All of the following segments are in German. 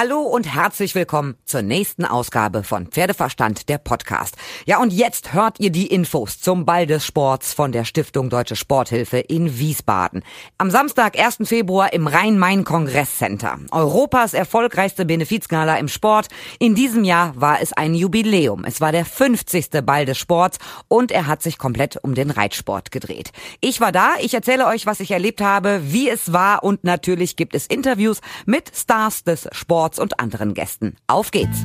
Hallo und herzlich willkommen zur nächsten Ausgabe von Pferdeverstand, der Podcast. Ja, und jetzt hört ihr die Infos zum Ball des Sports von der Stiftung Deutsche Sporthilfe in Wiesbaden. Am Samstag, 1. Februar im Rhein-Main-Kongresscenter. Europas erfolgreichste Benefizgala im Sport. In diesem Jahr war es ein Jubiläum. Es war der 50. Ball des Sports und er hat sich komplett um den Reitsport gedreht. Ich war da, ich erzähle euch, was ich erlebt habe, wie es war und natürlich gibt es Interviews mit Stars des Sports Sports und anderen Gästen. Auf geht's!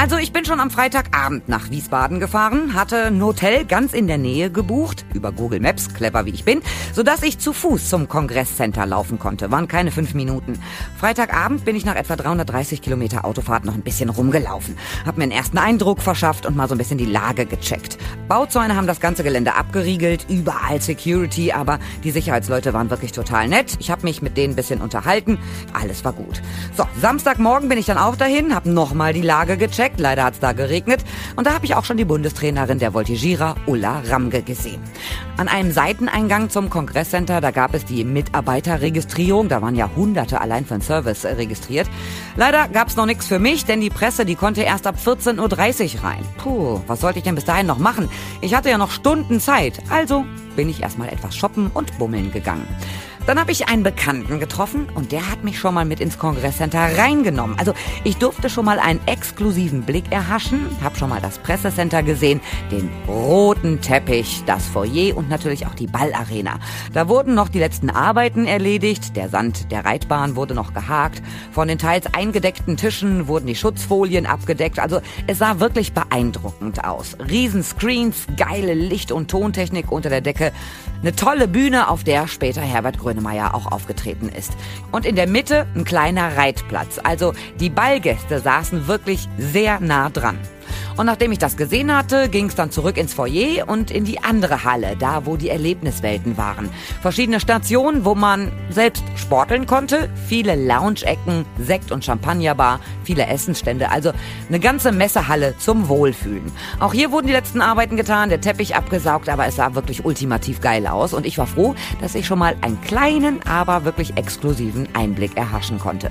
Also ich bin schon am Freitagabend nach Wiesbaden gefahren, hatte ein Hotel ganz in der Nähe gebucht, über Google Maps, clever wie ich bin, sodass ich zu Fuß zum Kongresscenter laufen konnte. Waren keine fünf Minuten. Freitagabend bin ich nach etwa 330 Kilometer Autofahrt noch ein bisschen rumgelaufen. Hab mir einen ersten Eindruck verschafft und mal so ein bisschen die Lage gecheckt. Bauzäune haben das ganze Gelände abgeriegelt, überall Security, aber die Sicherheitsleute waren wirklich total nett. Ich habe mich mit denen ein bisschen unterhalten. Alles war gut. So, Samstagmorgen bin ich dann auch dahin, hab nochmal die Lage gecheckt perfekt. Leider hat es da geregnet. Und da habe ich auch schon die Bundestrainerin der Voltigierer, Ulla Ramge, gesehen. An einem Seiteneingang zum Kongresscenter, da gab es die Mitarbeiterregistrierung. Da waren ja Hunderte allein für den Service registriert. Leider gab es noch nichts für mich, denn die Presse, die konnte erst ab 14.30 Uhr rein. Puh, was sollte ich denn bis dahin noch machen? Ich hatte ja noch Stunden Zeit. Also bin ich erstmal etwas shoppen und bummeln gegangen. Dann habe ich einen Bekannten getroffen und der hat mich schon mal mit ins Kongresscenter reingenommen. Also ich durfte schon mal einen exklusiven Blick erhaschen, habe schon mal das Pressecenter gesehen, den roten Teppich, das Foyer und natürlich auch die Ballarena. Da wurden noch die letzten Arbeiten erledigt, der Sand der Reitbahn wurde noch gehakt, von den teils eingedeckten Tischen wurden die Schutzfolien abgedeckt. Also es sah wirklich beeindruckend aus. Riesenscreens, geile Licht- und Tontechnik unter der Decke, eine tolle Bühne, auf der später Herbert Grönemeyer Grönemeyer auch aufgetreten ist. Und in der Mitte ein kleiner Reitplatz. Also die Ballgäste saßen wirklich sehr nah dran. Und nachdem ich das gesehen hatte, ging es dann zurück ins Foyer und in die andere Halle, da wo die Erlebniswelten waren. Verschiedene Stationen, wo man selbst sporteln konnte, viele Lounge-Ecken, Sekt- und Champagnerbar, viele Essensstände, also eine ganze Messehalle zum Wohlfühlen. Auch hier wurden die letzten Arbeiten getan, der Teppich abgesaugt, aber es sah wirklich ultimativ geil aus und ich war froh, dass ich schon mal einen kleinen, aber wirklich exklusiven Einblick erhaschen konnte.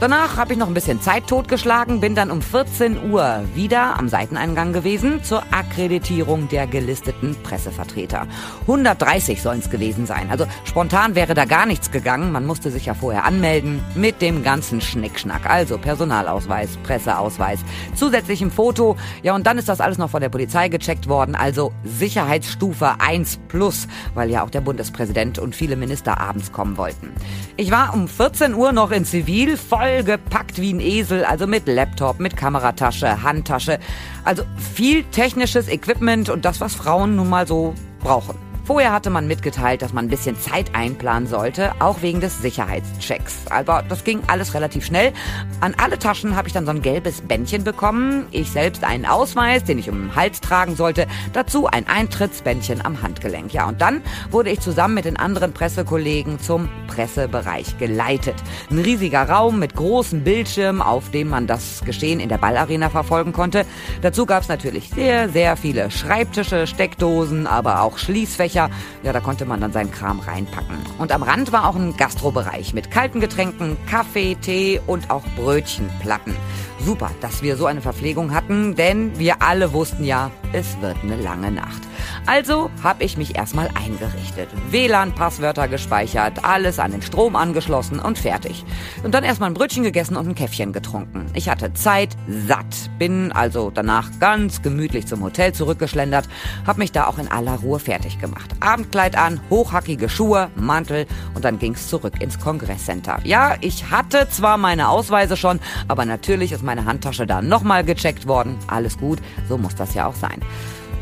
Danach habe ich noch ein bisschen Zeit totgeschlagen, bin dann um 14 Uhr wieder am Seiteneingang gewesen zur Akkreditierung der gelisteten Pressevertreter. 130 sollen es gewesen sein. Also spontan wäre da gar nichts gegangen. Man musste sich ja vorher anmelden mit dem ganzen Schnickschnack. Also Personalausweis, Presseausweis, zusätzlichem Foto. Ja, und dann ist das alles noch von der Polizei gecheckt worden. Also Sicherheitsstufe 1 plus, weil ja auch der Bundespräsident und viele Minister abends kommen wollten. Ich war um 14 Uhr noch in Zivil, voll gepackt wie ein Esel, also mit Laptop, mit Kameratasche, Handtasche. Also viel technisches Equipment und das, was Frauen nun mal so brauchen. Vorher hatte man mitgeteilt, dass man ein bisschen Zeit einplanen sollte, auch wegen des Sicherheitschecks. Aber das ging alles relativ schnell. An alle Taschen habe ich dann so ein gelbes Bändchen bekommen. Ich selbst einen Ausweis, den ich um den Hals tragen sollte. Dazu ein Eintrittsbändchen am Handgelenk. Ja, und dann wurde ich zusammen mit den anderen Pressekollegen zum Pressebereich geleitet. Ein riesiger Raum mit großem Bildschirm, auf dem man das Geschehen in der Ballarena verfolgen konnte. Dazu gab es natürlich sehr, sehr viele Schreibtische, Steckdosen, aber auch Schließfächer Fächer. Ja, da konnte man dann seinen Kram reinpacken. Und am Rand war auch ein Gastrobereich mit kalten Getränken, Kaffee, Tee und auch Brötchenplatten. Super, dass wir so eine Verpflegung hatten, denn wir alle wussten ja, es wird eine lange Nacht. Also habe ich mich erstmal eingerichtet. WLAN-Passwörter gespeichert, alles an den Strom angeschlossen und fertig. Und dann erstmal ein Brötchen gegessen und ein Käffchen getrunken. Ich hatte Zeit, satt, bin also danach ganz gemütlich zum Hotel zurückgeschlendert, habe mich da auch in aller Ruhe fertig gemacht. Abendkleid an, hochhackige Schuhe, Mantel und dann ging's zurück ins Kongresscenter. Ja, ich hatte zwar meine Ausweise schon, aber natürlich ist meine Handtasche da nochmal gecheckt worden. Alles gut, so muss das ja auch sein.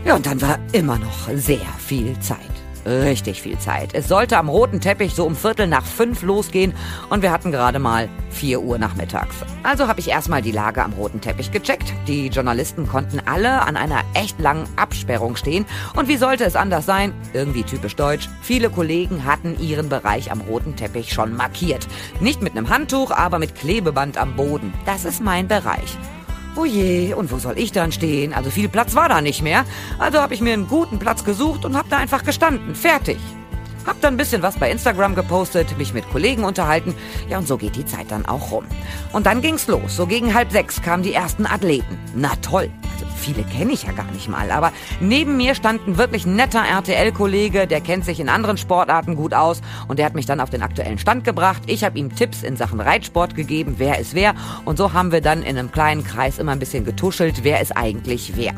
Ja, und dann war immer noch sehr viel Zeit. Richtig viel Zeit. Es sollte am roten Teppich so um Viertel nach fünf losgehen und wir hatten gerade mal vier Uhr nachmittags. Also habe ich erstmal die Lage am roten Teppich gecheckt. Die Journalisten konnten alle an einer echt langen Absperrung stehen. Und wie sollte es anders sein? Irgendwie typisch deutsch. Viele Kollegen hatten ihren Bereich am roten Teppich schon markiert. Nicht mit einem Handtuch, aber mit Klebeband am Boden. Das ist mein Bereich. Oh je, und wo soll ich dann stehen? Also viel Platz war da nicht mehr. Also habe ich mir einen guten Platz gesucht und habe da einfach gestanden. Fertig. Hab dann ein bisschen was bei Instagram gepostet, mich mit Kollegen unterhalten. Ja, und so geht die Zeit dann auch rum. Und dann ging's los. So gegen halb sechs kamen die ersten Athleten. Na toll. Viele kenne ich ja gar nicht mal. Aber neben mir stand ein wirklich netter RTL-Kollege, der kennt sich in anderen Sportarten gut aus. Und der hat mich dann auf den aktuellen Stand gebracht. Ich habe ihm Tipps in Sachen Reitsport gegeben, wer ist wer. Und so haben wir dann in einem kleinen Kreis immer ein bisschen getuschelt, wer ist eigentlich wer.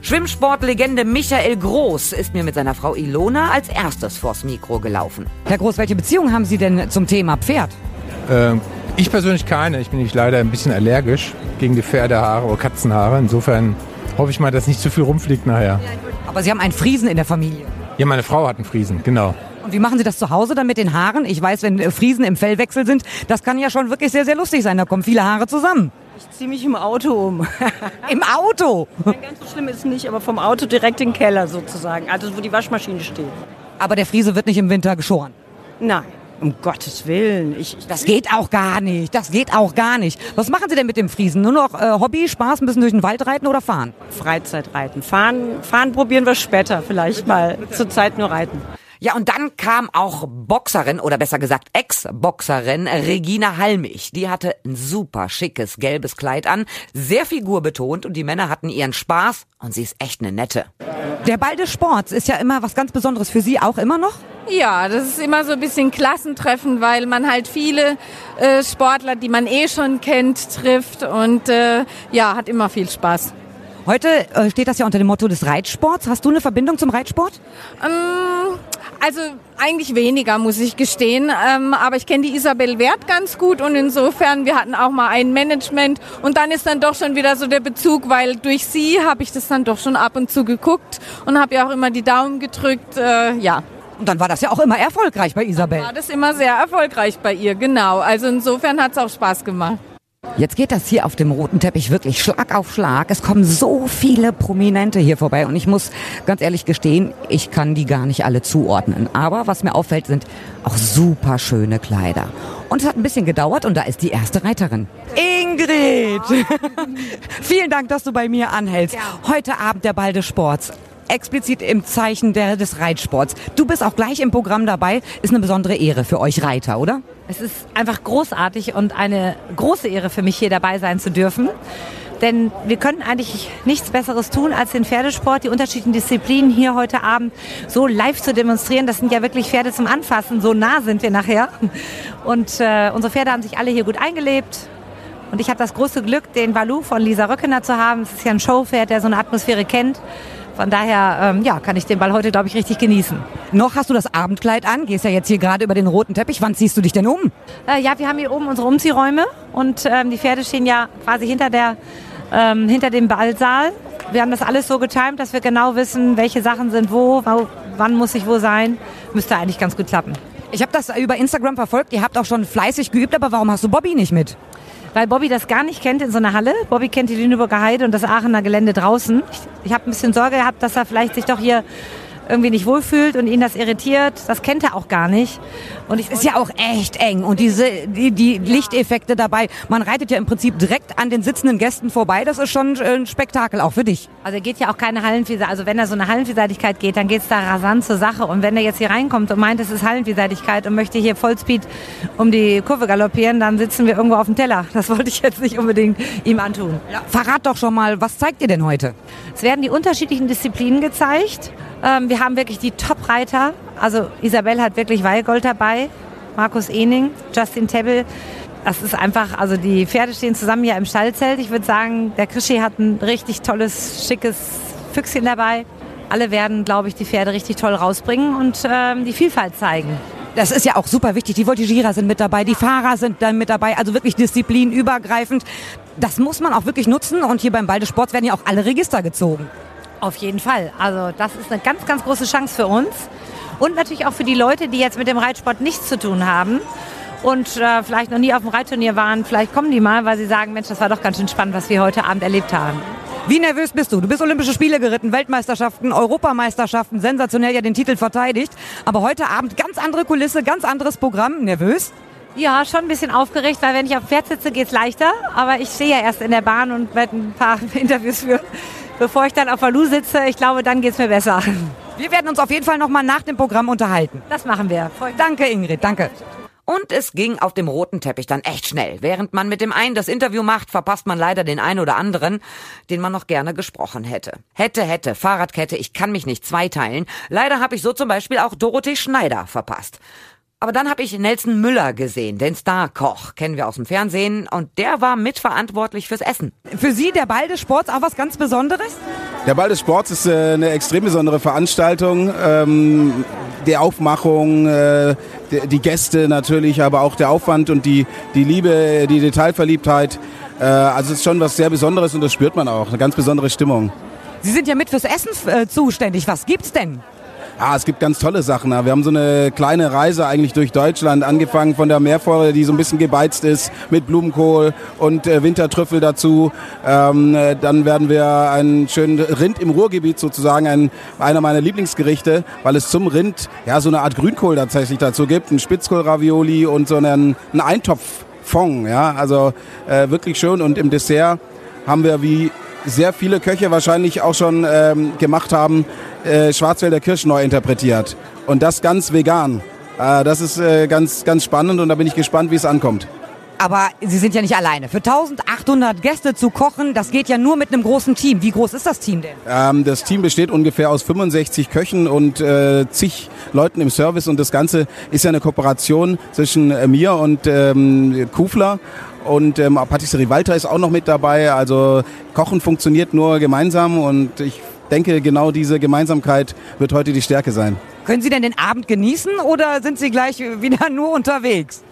Schwimmsportlegende Michael Groß ist mir mit seiner Frau Ilona als erstes vors Mikro gelaufen. Herr Groß, welche Beziehung haben Sie denn zum Thema Pferd? Äh, ich persönlich keine. Ich bin nicht leider ein bisschen allergisch gegen die Pferdehaare oder Katzenhaare. Insofern hoffe ich mal, dass nicht zu viel rumfliegt nachher. Aber Sie haben einen Friesen in der Familie. Ja, meine Frau hat einen Friesen, genau. Und wie machen Sie das zu Hause dann mit den Haaren? Ich weiß, wenn Friesen im Fellwechsel sind, das kann ja schon wirklich sehr, sehr lustig sein. Da kommen viele Haare zusammen. Ich ziehe mich im Auto um. Im Auto? Nein, ganz so schlimm ist es nicht, aber vom Auto direkt in den Keller sozusagen. Also wo die Waschmaschine steht. Aber der Friese wird nicht im Winter geschoren. Nein, um Gottes Willen. Ich, Das geht auch gar nicht. Das geht auch gar nicht. Was machen Sie denn mit dem Friesen? Nur noch äh, Hobby, Spaß, ein bisschen durch den Wald reiten oder fahren? Freizeitreiten. Fahren, fahren probieren wir später vielleicht mal. Zurzeit nur reiten. Ja, und dann kam auch Boxerin oder besser gesagt Ex-Boxerin Regina Halmich. Die hatte ein super schickes gelbes Kleid an, sehr figurbetont und die Männer hatten ihren Spaß und sie ist echt eine nette. Der Ball des Sports ist ja immer was ganz Besonderes für Sie auch immer noch? Ja, das ist immer so ein bisschen Klassentreffen, weil man halt viele äh, Sportler, die man eh schon kennt, trifft und äh, ja, hat immer viel Spaß. Heute äh, steht das ja unter dem Motto des Reitsports. Hast du eine Verbindung zum Reitsport? Ähm, also eigentlich weniger, muss ich gestehen. Ähm, aber ich kenne die Isabel Wert ganz gut und insofern, wir hatten auch mal ein Management und dann ist dann doch schon wieder so der Bezug, weil durch sie habe ich das dann doch schon ab und zu geguckt und habe ja auch immer die Daumen gedrückt. Äh, ja, Und dann war das ja auch immer erfolgreich bei Isabel. war das immer sehr erfolgreich bei ihr, genau. Also insofern hat es auch Spaß gemacht. Jetzt geht das hier auf dem roten Teppich wirklich Schlag auf Schlag. Es kommen so viele Prominente hier vorbei und ich muss ganz ehrlich gestehen, ich kann die gar nicht alle zuordnen. Aber was mir auffällt, sind auch super schöne Kleider. Und es hat ein bisschen gedauert und da ist die erste Reiterin. Ingrid! Vielen Dank, dass du bei mir anhältst. Heute Abend der Ball des Sports. Explizit im Zeichen der, des Reitsports. Du bist auch gleich im Programm dabei. Ist eine besondere Ehre für euch Reiter, oder? Es ist einfach großartig und eine große Ehre für mich, hier dabei sein zu dürfen. Denn wir können eigentlich nichts Besseres tun, als den Pferdesport, die unterschiedlichen Disziplinen hier heute Abend so live zu demonstrieren. Das sind ja wirklich Pferde zum Anfassen. So nah sind wir nachher. Und äh, unsere Pferde haben sich alle hier gut eingelebt. Und ich habe das große Glück, den Balu von Lisa Röckener zu haben. Es ist ja ein Showpferd, der so eine Atmosphäre kennt. Von daher ähm, ja, kann ich den Ball heute, glaube ich, richtig genießen. Noch hast du das Abendkleid an, gehst ja jetzt hier gerade über den roten Teppich. Wann ziehst du dich denn um? Äh, ja, wir haben hier oben unsere Umziehräume und ähm, die Pferde stehen ja quasi hinter, der, ähm, hinter dem Ballsaal. Wir haben das alles so getimt, dass wir genau wissen, welche Sachen sind wo, wo wann muss ich wo sein. Müsste eigentlich ganz gut klappen. Ich habe das über Instagram verfolgt. Ihr habt auch schon fleißig geübt, aber warum hast du Bobby nicht mit? Weil Bobby das gar nicht kennt in so einer Halle. Bobby kennt die Lüneburger Heide und das Aachener Gelände draußen. Ich, ich habe ein bisschen Sorge gehabt, dass er vielleicht sich doch hier irgendwie nicht wohlfühlt und ihn das irritiert. Das kennt er auch gar nicht. Und ich Ist ja auch echt eng und diese die, die Lichteffekte dabei. Man reitet ja im Prinzip direkt an den sitzenden Gästen vorbei. Das ist schon äh, ein Spektakel auch für dich. Also er geht ja auch keine Hallenvielseitigkeit. Also wenn er so eine Hallenvielseitigkeit geht, dann geht's da rasant zur Sache. Und wenn er jetzt hier reinkommt und meint, es ist Hallenvielseitigkeit und möchte hier Vollspeed um die Kurve galoppieren, dann sitzen wir irgendwo auf dem Teller. Das wollte ich jetzt nicht unbedingt ihm antun. Verrat doch schon mal, was zeigt ihr denn heute? Es werden die unterschiedlichen Disziplinen gezeigt. Ähm, wir haben wirklich die Top-Reiter. Also Isabel hat wirklich Weilgold dabei, Markus Ening, Justin Tebbel. Das ist einfach, also die Pferde stehen zusammen hier im Stallzelt. Ich würde sagen, der Krischi hat ein richtig tolles, schickes Füchschen dabei. Alle werden, glaube ich, die Pferde richtig toll rausbringen und ähm, die Vielfalt zeigen. Das ist ja auch super wichtig. Die Voltigierer sind mit dabei, die Fahrer sind dann mit dabei, also wirklich disziplinübergreifend. Das muss man auch wirklich nutzen und hier beim Ball werden ja auch alle Register gezogen. Auf jeden Fall. Also das ist eine ganz, ganz große Chance für uns. Und natürlich auch für die Leute, die jetzt mit dem Reitsport nichts zu tun haben und äh, vielleicht noch nie auf dem Reitturnier waren. Vielleicht kommen die mal, weil sie sagen, Mensch, das war doch ganz schön spannend, was wir heute Abend erlebt haben. Wie nervös bist du? Du bist Olympische Spiele geritten, Weltmeisterschaften, Europameisterschaften, sensationell ja den Titel verteidigt. Aber heute Abend ganz andere Kulisse, ganz anderes Programm. Nervös? Ja, schon ein bisschen aufgeregt, weil wenn ich auf dem Pferd sitze, geht's leichter. Aber ich stehe ja erst in der Bahn und werde ein paar Interviews führen. Bevor ich dann auf Valu sitze, ich glaube, dann geht's mir besser. Wir werden uns auf jeden Fall nochmal nach dem Programm unterhalten. Das machen wir. Danke, Ingrid, danke. Und es ging auf dem roten Teppich dann echt schnell. Während man mit dem einen das Interview macht, verpasst man leider den einen oder anderen, den man noch gerne gesprochen hätte. Hätte, hätte, Fahrradkette, ich kann mich nicht zweiteilen. Leider habe ich so zum Beispiel auch Dorothee Schneider verpasst. Aber dann habe ich Nelson Müller gesehen, den Star-Koch, kennen wir aus dem Fernsehen, und der war mitverantwortlich fürs Essen. Für Sie der Ball des Sports auch was ganz Besonderes? Der Ball des Sports ist äh, eine extrem besondere Veranstaltung. Ähm, die Aufmachung, äh, die, die Gäste natürlich, aber auch der Aufwand und die, die Liebe, die Detailverliebtheit. Äh, also es ist schon was sehr Besonderes und das spürt man auch. Eine ganz besondere Stimmung. Sie sind ja mit fürs Essen äh, zuständig. Was gibt's denn? Ja, es gibt ganz tolle Sachen. Wir haben so eine kleine Reise eigentlich durch Deutschland, angefangen von der Meerforelle, die so ein bisschen gebeizt ist, mit Blumenkohl und äh, Wintertrüffel dazu. Ähm, äh, dann werden wir einen schönen Rind im Ruhrgebiet sozusagen, ein, einer meiner Lieblingsgerichte, weil es zum Rind ja so eine Art Grünkohl tatsächlich dazu gibt, ein Spitzkohlravioli und so einen, einen Eintopffond. Ja, also äh, wirklich schön. Und im Dessert haben wir wie sehr viele Köche wahrscheinlich auch schon ähm, gemacht haben, äh, Schwarzwälder Kirsch neu interpretiert. Und das ganz vegan. Äh, das ist äh, ganz, ganz spannend und da bin ich gespannt, wie es ankommt. Aber Sie sind ja nicht alleine. Für 1800 Gäste zu kochen, das geht ja nur mit einem großen Team. Wie groß ist das Team denn? Ähm, das Team besteht ungefähr aus 65 Köchen und äh, zig Leuten im Service und das Ganze ist ja eine Kooperation zwischen äh, mir und ähm, Kufler und ähm, Patisserie Walter ist auch noch mit dabei. Also Kochen funktioniert nur gemeinsam und ich denke, genau diese Gemeinsamkeit wird heute die Stärke sein. Können Sie denn den Abend genießen oder sind Sie gleich wieder nur unterwegs?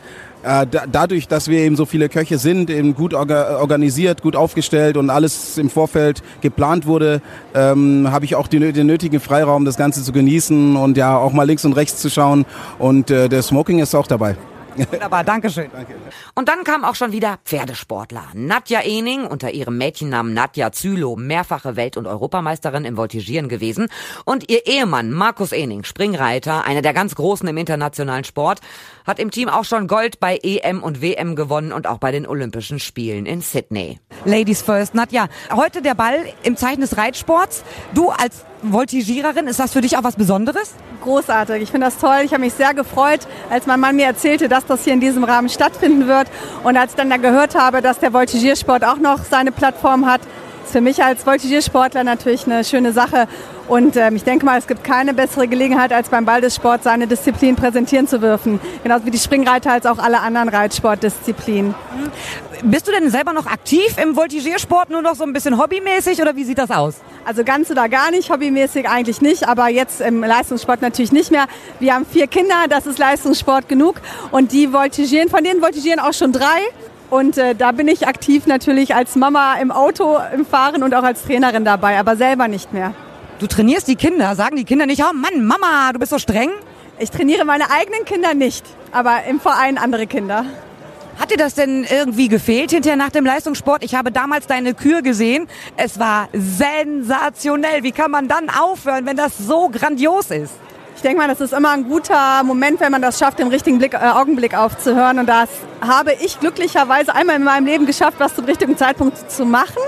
Äh, da, dadurch, dass wir eben so viele Köche sind, eben gut orga organisiert, gut aufgestellt und alles im Vorfeld geplant wurde, ähm, habe ich auch die, den nötigen Freiraum, das Ganze zu genießen und ja auch mal links und rechts zu schauen. Und äh, der Smoking ist auch dabei. Wunderbar, Dankeschön. Danke. Und dann kam auch schon wieder Pferdesportler. Nadja Ening, unter ihrem Mädchennamen Nadja Zülow, mehrfache Welt- und Europameisterin im Voltigieren gewesen. Und ihr Ehemann Markus Ening, Springreiter, einer der ganz Großen im internationalen Sport, hat im Team auch schon Gold bei EM und WM gewonnen und auch bei den Olympischen Spielen in Sydney. Ladies first, Nadja. Heute der Ball im Zeichen des Reitsports. Du als Voltigiererin, ist das für dich auch was Besonderes? Großartig. Ich finde das toll. Ich habe mich sehr gefreut, als mein Mann mir erzählte, dass das hier in diesem Rahmen stattfinden wird. Und als ich dann da gehört habe, dass der Voltigiersport auch noch seine Plattform hat, ist für mich als Voltigiersportler natürlich eine schöne Sache. Und ähm, ich denke mal, es gibt keine bessere Gelegenheit, als beim Ball des Sports seine Disziplin präsentieren zu dürfen. Genauso wie die Springreiter als auch alle anderen Reitsportdisziplinen. Bist du denn selber noch aktiv im Voltigiersport, nur noch so ein bisschen hobbymäßig oder wie sieht das aus? Also ganz oder gar nicht, hobbymäßig eigentlich nicht, aber jetzt im Leistungssport natürlich nicht mehr. Wir haben vier Kinder, das ist Leistungssport genug und die voltigieren, von denen voltigieren auch schon drei. Und äh, da bin ich aktiv natürlich als Mama im Auto, im Fahren und auch als Trainerin dabei, aber selber nicht mehr. Du trainierst die Kinder, sagen die Kinder nicht, oh Mann, Mama, du bist so streng? Ich trainiere meine eigenen Kinder nicht, aber im Verein andere Kinder. Hat dir das denn irgendwie gefehlt hinterher nach dem Leistungssport? Ich habe damals deine Kür gesehen. Es war sensationell. Wie kann man dann aufhören, wenn das so grandios ist? Ich denke mal, das ist immer ein guter Moment, wenn man das schafft, im richtigen Blick, äh, Augenblick aufzuhören. Und das habe ich glücklicherweise einmal in meinem Leben geschafft, was zum richtigen Zeitpunkt zu machen.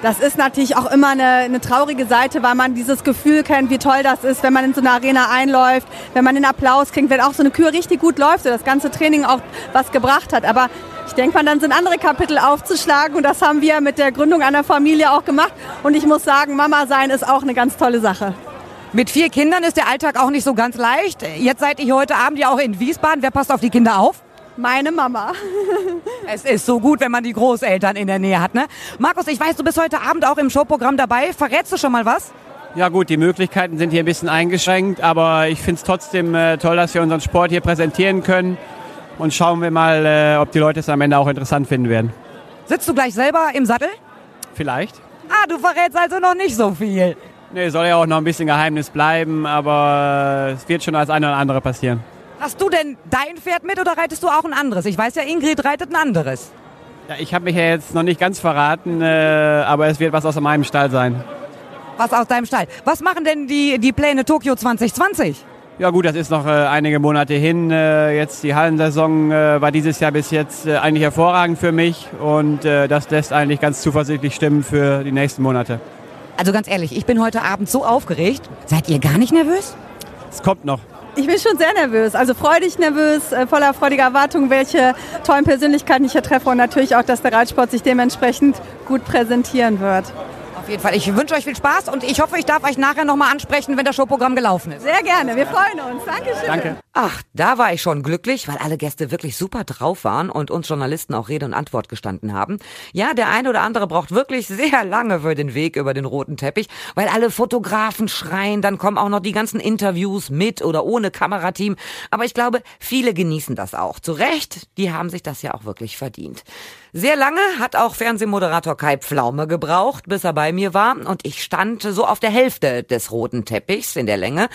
Das ist natürlich auch immer eine, eine, traurige Seite, weil man dieses Gefühl kennt, wie toll das ist, wenn man in so eine Arena einläuft, wenn man den Applaus kriegt, wenn auch so eine Kür richtig gut läuft, so das ganze Training auch was gebracht hat. Aber ich denke mal, dann sind andere Kapitel aufzuschlagen und das haben wir mit der Gründung einer Familie auch gemacht. Und ich muss sagen, Mama sein ist auch eine ganz tolle Sache. Mit vier Kindern ist der Alltag auch nicht so ganz leicht. Jetzt seid ihr heute Abend ja auch in Wiesbaden. Wer passt auf die Kinder auf? Meine Mama. es ist so gut, wenn man die Großeltern in der Nähe hat, ne? Markus, ich weiß, du bist heute Abend auch im Showprogramm dabei. Verrätst du schon mal was? Ja gut, die Möglichkeiten sind hier ein bisschen eingeschränkt, aber ich finde es trotzdem äh, toll, dass wir unseren Sport hier präsentieren können. Und schauen wir mal, äh, ob die Leute es am Ende auch interessant finden werden. Sitzt du gleich selber im Sattel? Vielleicht. Ah, du verrätst also noch nicht so viel. Nee, soll ja auch noch ein bisschen Geheimnis bleiben, aber es wird schon als eine oder andere passieren. Hast du denn dein Pferd mit oder reitest du auch ein anderes? Ich weiß ja, Ingrid reitet ein anderes. Ja, ich habe mich ja jetzt noch nicht ganz verraten, äh, aber es wird was aus meinem Stall sein. Was aus deinem Stall? Was machen denn die, die Pläne Tokio 2020? Ja gut, das ist noch äh, einige Monate hin. Äh, jetzt die Hallensaison äh, war dieses Jahr bis jetzt äh, eigentlich hervorragend für mich und äh, das lässt eigentlich ganz zuversichtlich stimmen für die nächsten Monate. Also ganz ehrlich, ich bin heute Abend so aufgeregt. Seid ihr gar nicht nervös? Es kommt noch. Ich bin schon sehr nervös, also freudig nervös, äh, voller freudiger Erwartung, welche tollen Persönlichkeiten ich hier treffe und natürlich auch, dass der Reitsport sich dementsprechend gut präsentieren wird. Auf jeden Fall. Ich wünsche euch viel Spaß und ich hoffe, ich darf euch nachher nochmal ansprechen, wenn das Showprogramm gelaufen ist. Sehr gerne, wir freuen uns. Dankeschön. Danke. Ach, da war ich schon glücklich, weil alle Gäste wirklich super drauf waren und uns Journalisten auch Rede und Antwort gestanden haben. Ja, der eine oder andere braucht wirklich sehr lange für den Weg über den roten Teppich, weil alle Fotografen schreien, dann kommen auch noch die ganzen Interviews mit oder ohne Kamerateam. Aber ich glaube, viele genießen das auch. Zu Recht, die haben sich das ja auch wirklich verdient. Sehr lange hat auch Fernsehmoderator Kai Pflaume gebraucht, bis er bei mir war und ich stand so auf der Hälfte des roten Teppichs in der Länge.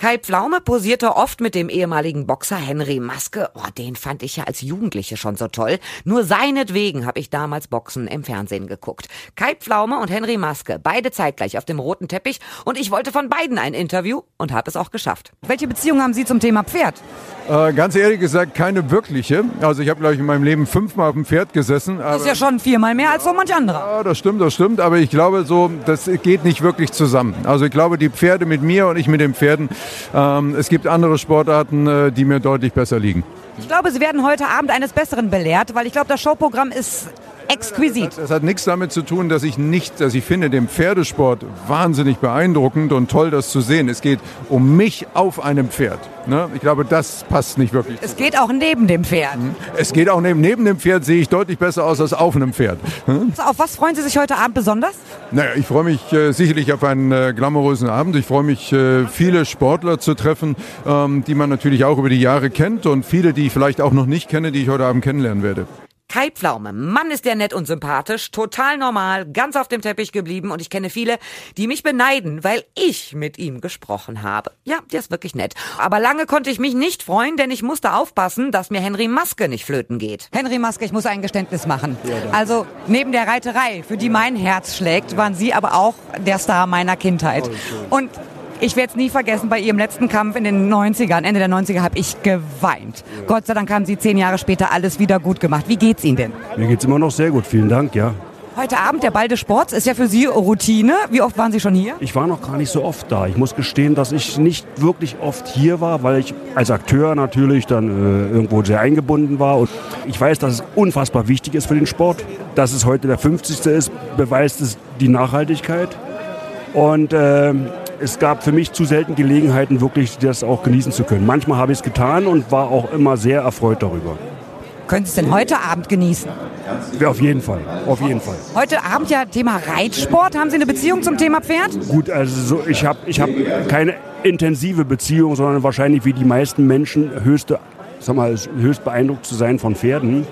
Kai Pflaume posierte oft mit dem ehemaligen Boxer Henry Maske. Oh, den fand ich ja als Jugendliche schon so toll. Nur seinetwegen habe ich damals Boxen im Fernsehen geguckt. Kai Pflaume und Henry Maske, beide zeitgleich auf dem roten Teppich und ich wollte von beiden ein Interview und habe es auch geschafft. Welche Beziehung haben Sie zum Thema Pferd? Äh, ganz ehrlich gesagt, keine wirkliche. Also ich habe, glaube ich, in meinem Leben fünfmal auf dem Pferd gesessen. Das ist ja schon viermal mehr als so manch anderer. Ja, das stimmt, das stimmt. Aber ich glaube so, das geht nicht wirklich zusammen. Also ich glaube, die Pferde mit mir und ich mit den Pferden. Ähm, es gibt andere Sportarten, äh, die mir deutlich besser liegen. Ich glaube, Sie werden heute Abend eines Besseren belehrt, weil ich glaube, das Showprogramm ist exquisit. Das hat nichts damit zu tun, dass ich nicht, dass ich finde den Pferdesport wahnsinnig beeindruckend und toll, das zu sehen. Es geht um mich auf einem Pferd. Ne? Ich glaube, das passt nicht wirklich. Es geht auch neben dem Pferd. Es geht auch neben, neben dem Pferd, sehe ich deutlich besser aus als auf einem Pferd. Hm? Auf was freuen Sie sich heute Abend besonders? Naja, ich freue mich äh, sicherlich auf einen äh, glamourösen Abend. Ich freue mich, äh, viele Sportler zu treffen, ähm, die man natürlich auch über die Jahre kennt und viele, die ich vielleicht auch noch nicht kenne, die ich heute Abend kennenlernen werde. Kai Pflaume, Mann ist der nett und sympathisch, total normal, ganz auf dem Teppich geblieben und ich kenne viele, die mich beneiden, weil ich mit ihm gesprochen habe. Ja, der ist wirklich nett. Aber lange konnte ich mich nicht freuen, denn ich musste aufpassen, dass mir Henry Maske nicht flöten geht. Henry Maske, ich muss ein Geständnis machen. Also neben der Reiterei, für die mein Herz schlägt, waren Sie aber auch der Star meiner Kindheit. Und ich werde es nie vergessen, bei Ihrem letzten Kampf in den 90ern, Ende der 90er, habe ich geweint. Gott sei Dank haben Sie zehn Jahre später alles wieder gut gemacht. Wie geht's Ihnen denn? Mir geht's immer noch sehr gut, vielen Dank, ja. Heute Abend der Ball des Sports ist ja für Sie Routine. Wie oft waren Sie schon hier? Ich war noch gar nicht so oft da. Ich muss gestehen, dass ich nicht wirklich oft hier war, weil ich als Akteur natürlich dann äh, irgendwo sehr eingebunden war. Und ich weiß, dass es unfassbar wichtig ist für den Sport. Dass es heute der 50. ist, beweist es die Nachhaltigkeit. Und äh, es gab für mich zu selten Gelegenheiten, wirklich das auch genießen zu können. Manchmal habe ich es getan und war auch immer sehr erfreut darüber. Können Sie es denn heute Abend genießen? Ja, auf jeden Fall, auf jeden Fall. Heute Abend ja Thema Reitsport. Haben Sie eine Beziehung zum Thema Pferd? Gut, also so, ich habe ich hab keine intensive Beziehung, sondern wahrscheinlich wie die meisten Menschen höchste, sag mal, höchst beeindruckt zu sein von Pferden.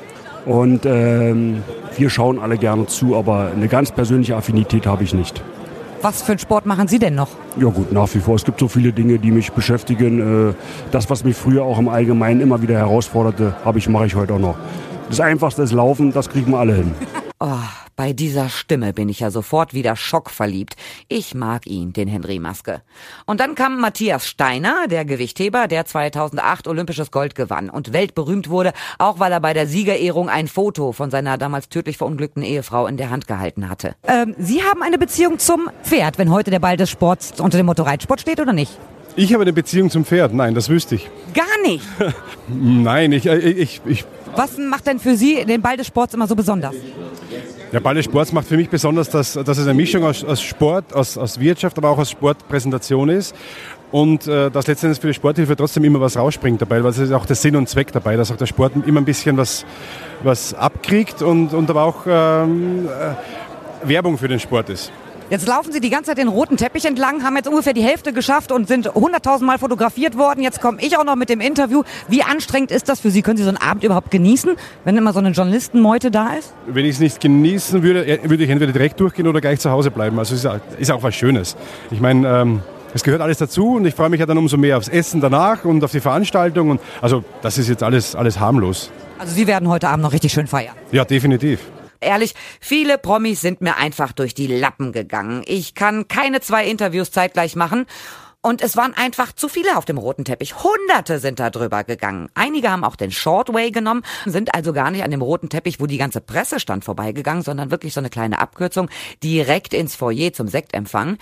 Und ähm, wir schauen alle gerne zu, aber eine ganz persönliche Affinität habe ich nicht. Was für einen Sport machen Sie denn noch? Ja gut, nach wie vor. Es gibt so viele Dinge, die mich beschäftigen. Äh, Das, was mich früher auch im Allgemeinen immer wieder herausforderte, habe ich, mache ich heute auch noch. Das Einfachste ist Laufen, das kriegen wir alle hin. Oh, bei dieser Stimme bin ich ja sofort wieder schockverliebt. Ich mag ihn, den Henry Maske. Und dann kam Matthias Steiner, der Gewichtheber, der 2008 olympisches Gold gewann und weltberühmt wurde, auch weil er bei der Siegerehrung ein Foto von seiner damals tödlich verunglückten Ehefrau in der Hand gehalten hatte. Ähm, Sie haben eine Beziehung zum Pferd, wenn heute der Ball des Sports unter dem Motto Reitsport steht oder nicht? Ich habe eine Beziehung zum Pferd. Nein, das wüsste ich. Gar nicht. Nein, ich, äh, ich, ich, Was macht denn für Sie den Ball des Sports immer so besonders? Der Ball des Sports macht für mich besonders, dass, dass es eine Mischung aus, aus Sport, aus, aus Wirtschaft, aber auch aus Sportpräsentation ist. Und äh, dass letztendlich für die Sporthilfe trotzdem immer was rausspringt dabei, weil es ist auch der Sinn und Zweck dabei, dass auch der Sport immer ein bisschen was, was abkriegt und, und aber auch ähm, äh, Werbung für den Sport ist. Jetzt laufen Sie die ganze Zeit den roten Teppich entlang, haben jetzt ungefähr die Hälfte geschafft und sind 100.000 Mal fotografiert worden. Jetzt komme ich auch noch mit dem Interview. Wie anstrengend ist das für Sie? Können Sie so einen Abend überhaupt genießen, wenn immer so eine Journalistenmeute da ist? Wenn ich es nicht genießen würde, äh, würde ich entweder direkt durchgehen oder gleich zu Hause bleiben. Also es ist, auch- ist auch was Schönes. Ich meine, ähm, es gehört alles dazu und ich freue mich ja dann umso mehr aufs Essen danach und auf die Veranstaltung. Und, also das ist jetzt alles, alles harmlos. Also Sie werden heute Abend noch richtig schön feiern. Ja, definitiv. Ehrlich, viele Promis sind mir einfach durch die Lappen gegangen. Ich kann keine zwei Interviews zeitgleich machen. Und es waren einfach zu viele auf dem roten Teppich. Hunderte sind da drüber gegangen. Einige haben auch den Shortway genommen, sind also gar nicht an dem roten Teppich, wo die ganze Presse stand, vorbeigegangen, sondern wirklich so eine kleine Abkürzung direkt ins Foyer zum Sektempfang.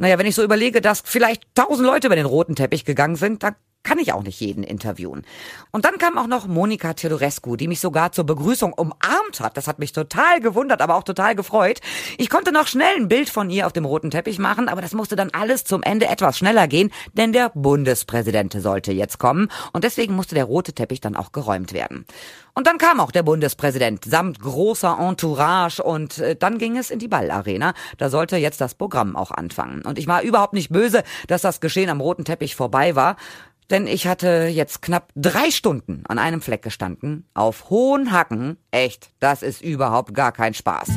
Naja, wenn ich so überlege, dass vielleicht tausend Leute über den roten Teppich gegangen sind, da kann ich auch nicht jeden interviewen. Und dann kam auch noch Monika Teodorescu, die mich sogar zur Begrüßung umarmt hat. Das hat mich total gewundert, aber auch total gefreut. Ich konnte noch schnell ein Bild von ihr auf dem roten Teppich machen, aber das musste dann alles zum Ende etwas schneller gehen, denn der Bundespräsident sollte jetzt kommen und deswegen musste der rote Teppich dann auch geräumt werden. Und dann kam auch der Bundespräsident samt großer Entourage und äh, dann ging es in die Ballarena. Da sollte jetzt das Programm auch anfangen. Und ich war überhaupt nicht böse, dass das Geschehen am roten Teppich vorbei war. Denn ich hatte jetzt knapp drei Stunden an einem Fleck gestanden, auf hohen Hacken. Echt, das ist überhaupt gar kein Spaß.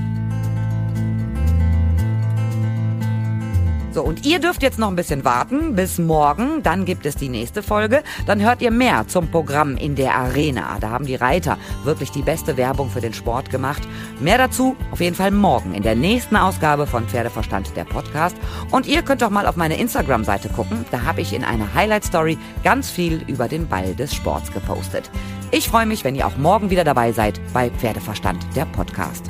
So, und ihr dürft jetzt noch ein bisschen warten bis morgen. Dann gibt es die nächste Folge. Dann hört ihr mehr zum Programm in der Arena. Da haben die Reiter wirklich die beste Werbung für den Sport gemacht. Mehr dazu auf jeden Fall morgen in der nächsten Ausgabe von Pferdeverstand, der Podcast. Und ihr könnt doch mal auf meine Instagram-Seite gucken. Da habe ich in einer Highlight-Story ganz viel über den Ball des Sports gepostet. Ich freue mich, wenn ihr auch morgen wieder dabei seid bei Pferdeverstand, der Podcast.